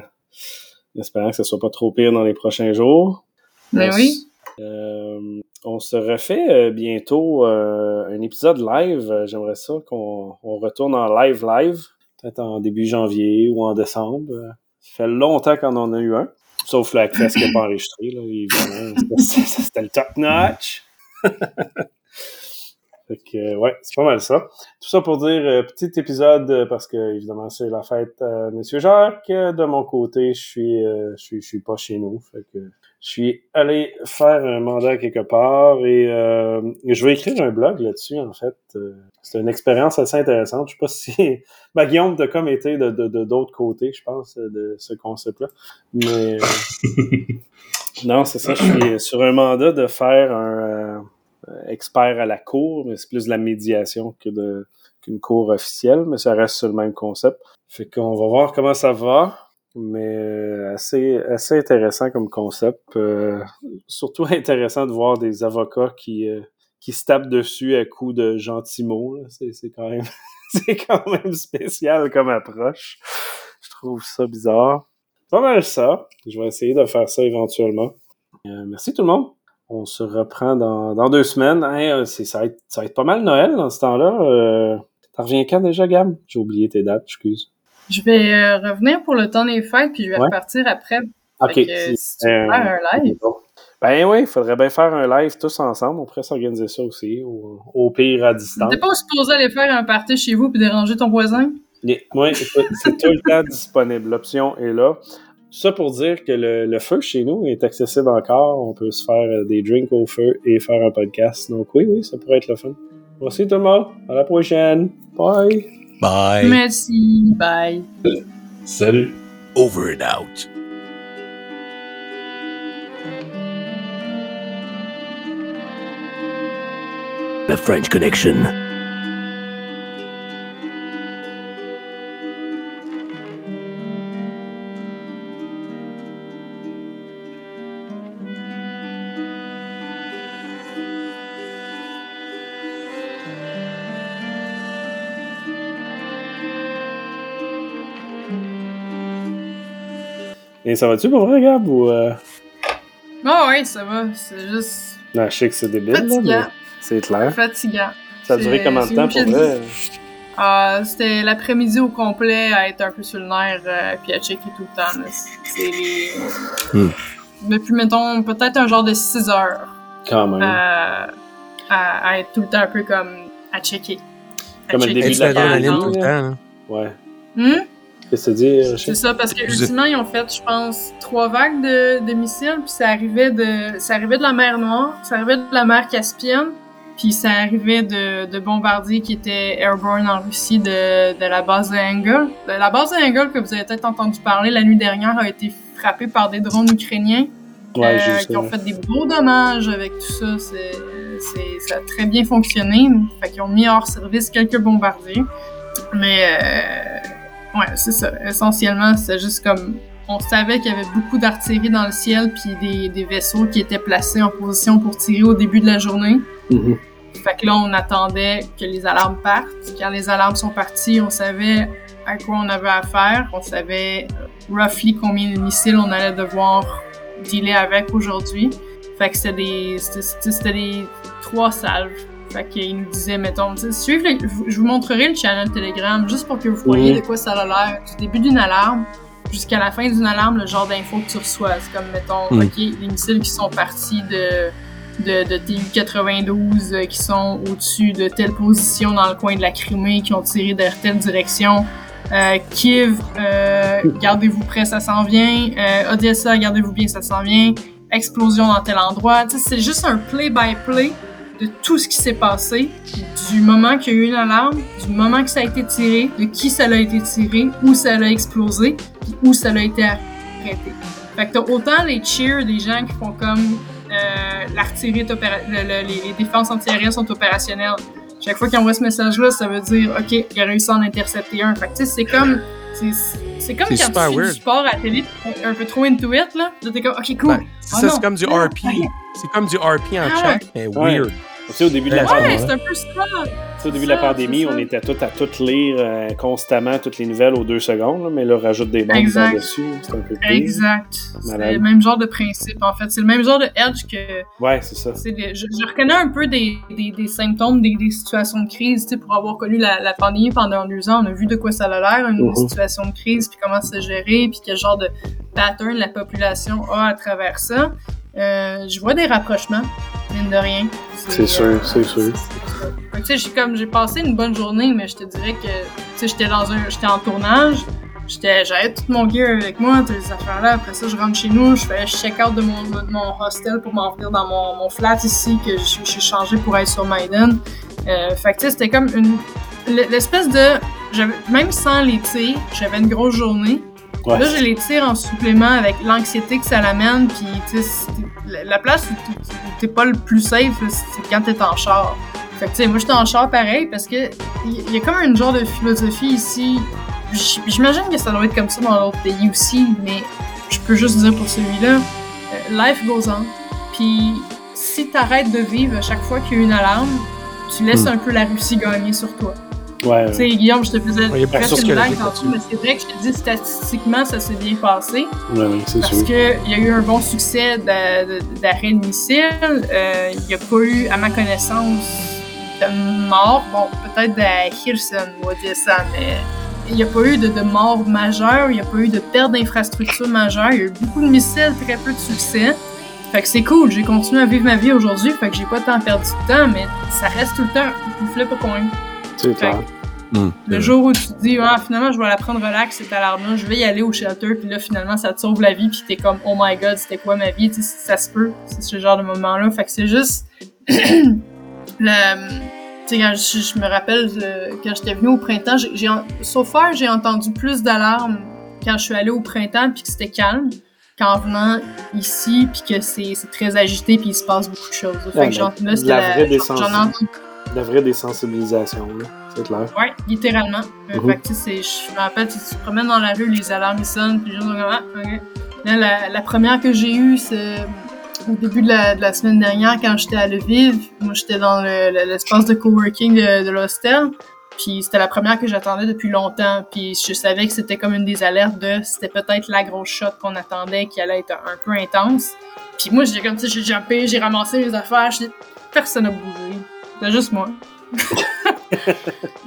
espérant que ce soit pas trop pire dans les prochains jours. Ben On oui. euh, on se refait euh, bientôt euh, un épisode live. Euh, J'aimerais ça qu'on on retourne en live live, peut-être en début janvier ou en décembre. Ça fait longtemps qu'on en a eu un. Sauf le Hackfest qui n'est pas enregistré, là, évidemment. C'était c'était le top notch. fait que, euh, ouais, c'est pas mal ça. Tout ça pour dire, euh, petit épisode, euh, parce que, évidemment, c'est la fête à Monsieur Jacques. Euh, De mon côté, je suis, euh, je suis, je suis pas chez nous. Fait que, je suis allé faire un mandat quelque part et euh, je vais écrire un blog là-dessus, en fait. Euh, c'est une expérience assez intéressante. Je sais pas si... Ben, Guillaume, t'as comme été de, de, de d'autres côtés, je pense, de ce concept-là. Mais... euh, non, c'est ça. Je suis sur un mandat de faire un euh, expert à la cour, mais c'est plus de la médiation qu'une cour officielle, mais ça reste sur le même concept. Fait qu'on va voir comment ça va, mais euh, assez, assez intéressant comme concept. Euh, surtout intéressant de voir des avocats qui, euh, se tapent dessus à coups de gentils mots. C'est, quand même quand spécial comme approche. Je trouve ça bizarre. Pas mal ça. Je vais essayer de faire ça éventuellement. Euh, merci tout le monde. On se reprend dans, dans deux semaines. Hey, euh, c'est, ça, va être, ça va être pas mal Noël dans ce temps-là. Euh, t'en reviens quand déjà, Gab? J'ai oublié tes dates, excuse. Je vais euh, revenir pour le temps des fêtes, puis je vais Ouais. repartir après. Ok. Que, si tu veux faire un live, Ben oui, il faudrait bien faire un live tous ensemble. On pourrait s'organiser ça aussi, au, au pire à distance. t'es pas supposé aller faire un party chez vous puis déranger ton voisin? Écoute, c'est tout le temps disponible. L'option est là. Ça pour dire que le, le feu chez nous est accessible encore. On peut se faire euh, des drinks au feu et faire un podcast. Donc oui, oui, ça pourrait être le fun. Merci monde. À la prochaine. Bye. Bye! Merci. Bye. Salut! Over and out. The French Connection. Et ça va-tu pour vrai, Gab? Ou, euh... Ah ouais, ça va. C'est juste Non, je sais que c'est débile, là, mais c'est clair. Fatigant. Ça a duré combien de temps pour vrai? Ah, c'était l'après-midi au complet à être un peu sur le nerf euh, puis à checker tout le temps. là. C'est les... Hmm. Depuis, mettons, peut-être un genre de 6 heures Quand même. à, à, à être tout le temps un peu comme à checker. À Comme le début de la pandémie, tout le là. temps. là. Ouais. Hmm? Qu'est-ce que tu dis, C'est ça, parce que ultimement, ils ont fait, je pense, trois vagues de, de missiles, puis ça arrivait de, ça arrivait de la mer Noire, ça arrivait de la mer Caspienne, puis ça arrivait de, de bombardiers qui étaient airborne en Russie de, de la base de La base de Engel, que vous avez peut-être entendu parler la nuit dernière, a été frappée par des drones ukrainiens Ouais, euh, qui ont fait des gros dommages avec tout ça. C'est, c'est, ça a très bien fonctionné. Fait qu'ils ont mis hors service quelques bombardiers. Mais, euh, ouais, c'est ça. Essentiellement, c'est juste comme. On savait qu'il y avait beaucoup d'artillerie dans le ciel, puis des, des vaisseaux qui étaient placés en position pour tirer au début de la journée. Mhm. Fait que là, on attendait que les alarmes partent. Quand les alarmes sont parties, on savait à quoi on avait affaire. On savait euh, roughly combien de missiles on allait devoir dealer avec aujourd'hui. Fait que c'était des, c'était des trois salves. Fait qu'ils nous disaient, mettons, suivez je vous montrerai le channel Telegram juste pour que vous voyez de quoi ça a l'air. Du début d'une alarme jusqu'à la fin d'une alarme, le genre d'infos que tu reçois. C'est comme, mettons, Mhm. OK, les missiles qui sont partis de, de, de TU-92 euh, qui sont au-dessus de telle position dans le coin de la Crimée, qui ont tiré vers telle direction. Euh, Kiev, euh, gardez-vous prêts, ça s'en vient. Euh, Odessa, gardez-vous bien, ça s'en vient. Explosion dans tel endroit. C'est juste un play-by-play de tout ce qui s'est passé, du moment qu'il y a eu une alarme, du moment que ça a été tiré, de qui ça a été tiré, où ça a explosé, puis où ça a été arrêté. Fait que t'as autant les cheers des gens qui font comme euh, l'artillerie est opéra- le- le- les, défenses antiaériennes sont opérationnelles. Chaque fois qu'ils envoient ce message-là, ça veut dire OK, il a réussi à en intercepter un. Fait que tu sais, c'est comme c'est c'est comme C'est quand tu fais du sport à la télé, un peu trop into it là. Là t'es comme OK cool. Ben, c'est Ah ça, non. c'est comme du Ah RP. C'est comme du RP en Ah chat, mais Ouais. weird. Tu sais, au début de la Ouais, pandémie, c'est un peu ça. tu sais, au début de la pandémie, on était tous à toutes lire euh, constamment toutes les nouvelles aux deux secondes, là, mais là, rajoute des Exact. dessus c'est un peu pire. Exact. C'est le même genre de principe, en fait. C'est le même genre de edge que. Ouais, c'est ça. je, je reconnais un peu des, des, des symptômes, des, des situations de crise. Tu sais, pour avoir connu la, la pandémie pendant deux ans, on a vu de quoi ça a l'air, une Mhm. situation de crise, puis comment c'est géré, puis quel genre de pattern la population a à travers ça. Euh, je vois des rapprochements, mine de rien. C'est sûr, c'est sûr. Fait que, Tu sais, j'ai comme j'ai passé une bonne journée, mais je te dirais que tu sais, j'étais dans un, j'étais en tournage, j'étais, j'avais tout mon gear avec moi, toutes les affaires là. Après ça, je rentre chez nous, je fais check out de mon, de mon hostel pour m'en venir dans mon, mon flat ici que je- j'ai changé pour être sur Maiden. Euh, fait que tu sais, c'était comme une l'espèce de, j'avais même sans les tirs, j'avais une grosse journée. Ouais. Là, j'ai les tirs en supplément avec l'anxiété que ça l'amène, puis tu sais, c'est- la- la place où t'es- pas le plus safe, c'est quand t'es en char. Fait que tu sais, moi j'étais en char pareil parce que il y, y a comme une genre de philosophie ici. J'imagine que ça doit être comme ça dans d'autres pays aussi, mais je peux juste dire pour celui-là, euh, life goes on. Puis si t'arrêtes de vivre à chaque fois qu'il y a une alarme, tu laisses Hmm. un peu la Russie gagner sur toi. Ouais, Tu sais, Guillaume, je te faisais Ouais, il presque une blague tantôt, mais c'est vrai que je te dis statistiquement, ça s'est bien passé. ouais, c'est Parce qu'il y a eu un bon succès d'a- de- d'arrêt de missile. Euh, Il n'y a pas eu, à ma connaissance, de mort. Bon, peut-être à Kherson ou Odessa, mais il n'y a pas eu de, de mort majeure. Il n'y a pas eu de perte d'infrastructure majeure. Il y a eu beaucoup de missiles, très peu de succès. Fait que c'est cool. J'ai continué à vivre ma vie aujourd'hui. Fait que j'ai pas tant perdu de temps, mais ça reste tout le temps une flip au coin. C'est clair. Hmm. Le jour où tu te dis, ah, finalement, je vais la prendre relax, cette alarme-là, je vais y aller au shelter, puis là, finalement, ça te sauve la vie, puis t'es comme, oh my god, c'était quoi ma vie? Tu sais, ça se peut, c'est ce genre de moment-là. Fait que c'est juste. le. Tu sais, quand je, je me rappelle, euh, quand j'étais venue au printemps, j'ai, j'ai, en- so far, j'ai entendu plus d'alarmes quand je suis allée au printemps, puis que c'était calme, qu'en venant ici, puis que c'est, c'est très agité, puis il se passe beaucoup de choses. Fait Ouais, que j'en, mais là, c'était la la- vraie vraie désensibilisation, là. C'est clair. Ouais, littéralement. Euh, Mhm. Fait que, tu sais, c'est- je me rappelle, tu te promènes dans la rue, les alarmes ils sonnent, puis les gens sont comme, ah, ok. Là, la, la première que j'ai eue, c'est au début de la, de la semaine dernière, quand j'étais à Lviv. Moi, j'étais dans le- le- l'espace de coworking de, de l'hostel. Puis c'était la première que j'attendais depuis longtemps. Puis je savais que c'était comme une des alertes de c'était peut-être la grosse shot qu'on attendait qui allait être un, peu intense. Puis moi, j'ai comme ça, j'ai jumpé, j'ai ramassé mes affaires, j'ai personne n'a bougé. C'est juste moi.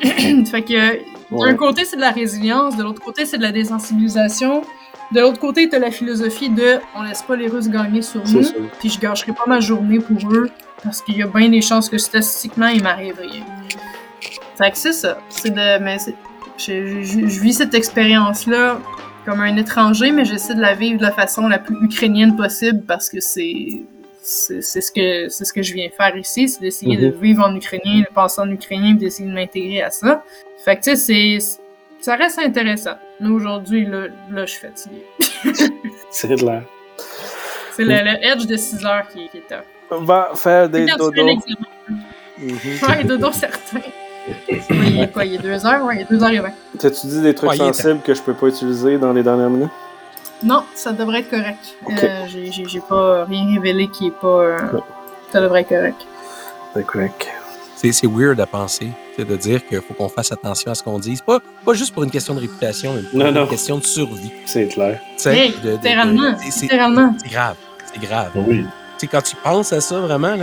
fait que d'un côté, c'est de la résilience, de l'autre côté, c'est de la désensibilisation. De l'autre côté, t'as la philosophie de on laisse pas les Russes gagner sur nous, puis je gâcherai pas ma journée pour eux, parce qu'il y a bien des chances que statistiquement, il m'arrive rien. Fait que c'est ça. C'est de. Mais je, je, vis cette expérience-là comme un étranger, mais j'essaie de la vivre de la façon la plus ukrainienne possible parce que c'est. C'est ce que c'est ce que je viens faire ici, c'est d'essayer de mhm. vivre en ukrainien, de penser en ukrainien, d'essayer de m'intégrer à ça. Fait que tu sais, c'est ça reste intéressant. Mais aujourd'hui, là, là, je suis fatiguée. c'est. C'est le, le, edge de 6 heures qui, qui est top. On va faire des dodos. Mm -hmm. Ouais, dodos certains il est quoi, il est 2 heures? Ouais, il est 2 heures et 20. T'as-tu dit des trucs sensibles que je peux pas utiliser dans les dernières minutes? Non, ça devrait être correct. Euh, j'ai pas rien révélé qui est pas. Euh, ça devrait être correct. C'est correct. C'est weird à penser, de dire qu'il faut qu'on fasse attention à ce qu'on dit. Pas, pas juste pour une question de réputation, mais pour une question de survie. C'est clair. Hey, littéralement. C'est grave. C'est grave. Oui. quand tu penses à ça vraiment,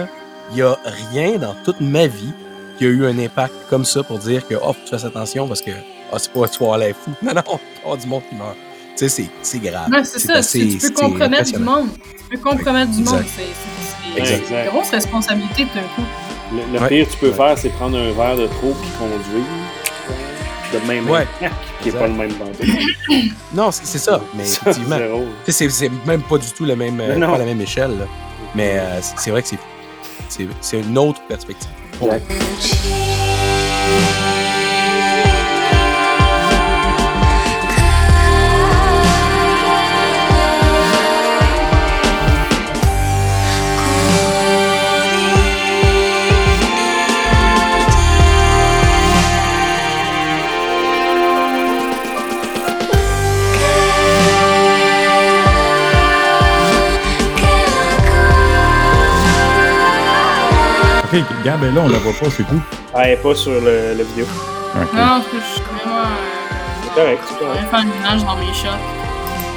il n'y a rien dans toute ma vie qui a eu un impact comme ça pour dire que, oh, tu fasses attention parce que, oh, c'est pas, tu vas aller fou. Non, non, oh, du monde qui meurt. Tu sais, c'est grave. Ouais, c'est ça. Assez, tu peux compromettre du monde. Tu peux compromettre du monde. C'est une grosse responsabilité d'un coup. Le, le pire que tu peux faire, c'est prendre un verre de trop puis conduire. De même ouais. qui n'est pas le même bandit. non, c'est ça. Mais effectivement, c'est même pas du tout le même, pas la même échelle. Là. Mais euh, c'est vrai que c'est une autre perspective. Ok, Gab là, on la voit pas, c'est tout. Ah, elle est pas sur le, la vidéo. Okay. Non, parce que je suis vraiment. Euh, c'est correct, c'est correct. Je vais faire le ménage dans mes shorts.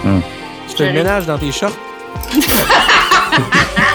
Hum. Tu fais le ménage dans tes shorts?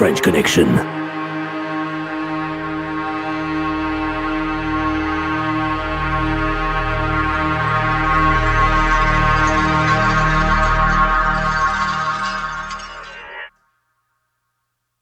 French Connection.